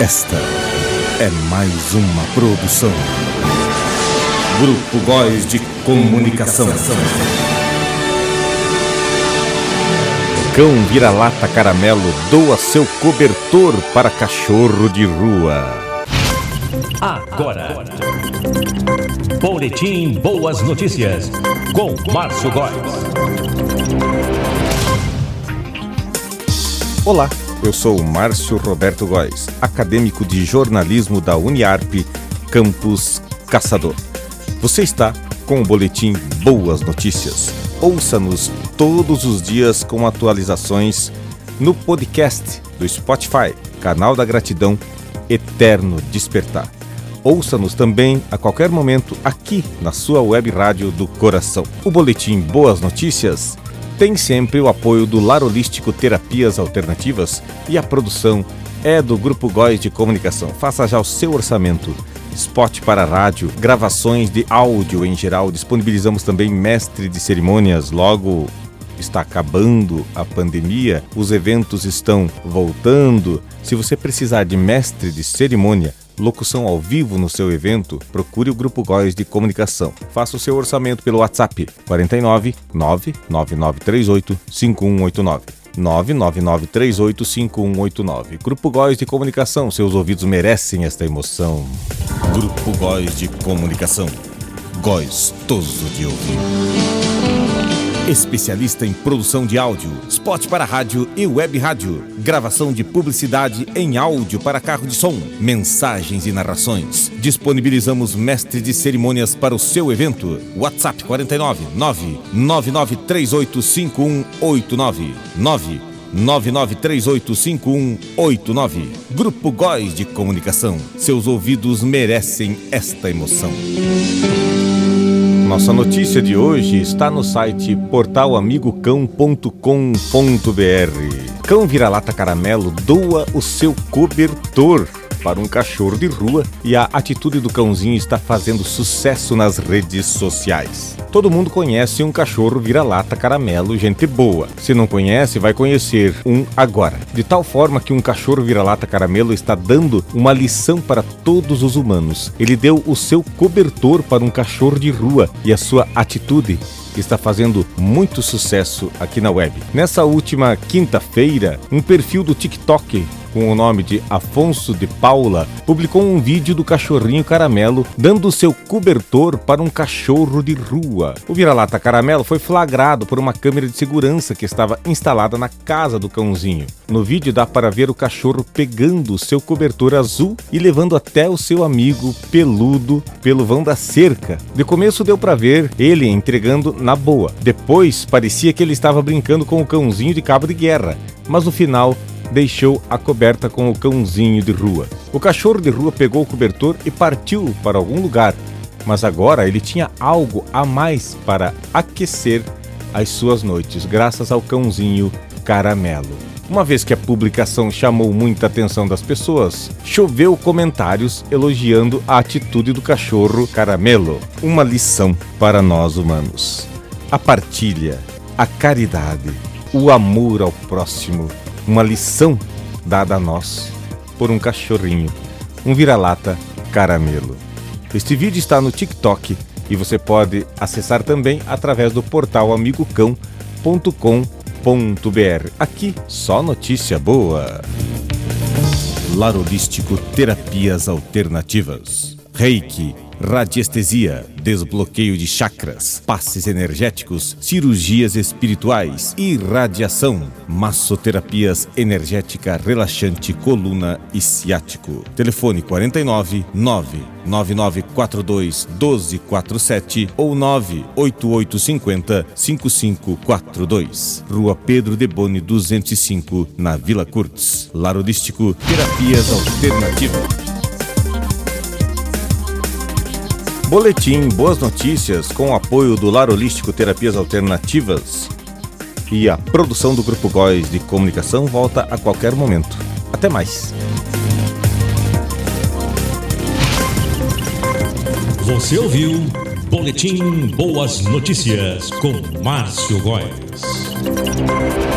Esta é mais uma produção. Grupo Góis de Comunicação. Cão vira-lata caramelo doa seu cobertor para cachorro de rua. Agora. Boletim Boas Notícias com Márcio Góes. Olá, eu sou Márcio Roberto Góes, acadêmico de jornalismo da Uniarp, Campus Caçador. Você está com o boletim Boas Notícias. Ouça-nos todos os dias com atualizações no podcast do Spotify, canal da gratidão Eterno Despertar. Ouça-nos também a qualquer momento aqui na sua web rádio do coração. O boletim Boas Notícias tem sempre o apoio do Lar Holístico Terapias Alternativas e a produção é do Grupo Góis de Comunicação. Faça já o seu orçamento. Spot para rádio, gravações de áudio em geral. Disponibilizamos também mestre de cerimônias. Logo está acabando a pandemia, os eventos estão voltando. Se você precisar de mestre de cerimônia, locução ao vivo no seu evento, procure o Grupo Góis de Comunicação. Faça o seu orçamento pelo WhatsApp 49 99938 5189. 999385189. Grupo Góis de Comunicação, seus ouvidos merecem esta emoção. Grupo Góis de Comunicação. Gostoso de ouvir. Especialista em produção de áudio, spot para rádio e web rádio, gravação de publicidade em áudio para carro de som, mensagens e narrações. Disponibilizamos mestre de cerimônias para o seu evento. WhatsApp 49 999385189 9 99385189. Grupo Góis de Comunicação. Seus ouvidos merecem esta emoção. Nossa notícia de hoje está no site portalamigocão.com.br. Cão vira-lata caramelo doa o seu cobertor para um cachorro de rua e a atitude do cãozinho está fazendo sucesso nas redes sociais. Todo mundo conhece um cachorro vira-lata caramelo, gente boa. Se não conhece, vai conhecer um agora. De tal forma que um cachorro vira-lata caramelo está dando uma lição para todos os humanos. Ele deu o seu cobertor para um cachorro de rua e a sua atitude está fazendo muito sucesso aqui na web. Nessa última quinta-feira, um perfil do TikTok com o nome de Afonso de Paula, publicou um vídeo do cachorrinho caramelo dando seu cobertor para um cachorro de rua. O vira-lata caramelo foi flagrado por uma câmera de segurança que estava instalada na casa do cãozinho. No vídeo dá para ver o cachorro pegando o seu cobertor azul e levando até o seu amigo peludo pelo vão da cerca. De começo deu para ver ele entregando na boa. Depois parecia que ele estava brincando com o cãozinho de cabo de guerra, mas no final deixou a coberta com o cãozinho de rua. O cachorro de rua pegou o cobertor e partiu para algum lugar, mas agora ele tinha algo a mais para aquecer as suas noites, graças ao cãozinho caramelo. Uma vez que a publicação chamou muita atenção das pessoas, choveu comentários elogiando a atitude do cachorro caramelo. Uma lição para nós humanos: a partilha, a caridade, o amor ao próximo uma lição dada a nós por um cachorrinho, um vira-lata caramelo. Este vídeo está no TikTok e você pode acessar também através do portal amigocão.com.br. Aqui só notícia boa. Larolístico Terapias Alternativas. Reiki radiestesia, desbloqueio de chakras, passes energéticos, cirurgias espirituais, irradiação, massoterapias energética relaxante coluna e ciático. Telefone 49 99942 1247 ou 98850 5542. Rua Pedro de Boni 205, na Vila Curtis. Larodístico Terapias Alternativas. Boletim Boas Notícias com o apoio do Lar Holístico Terapias Alternativas e a produção do Grupo Góis de Comunicação volta a qualquer momento. Até mais. Você ouviu Boletim Boas Notícias com Márcio Góes.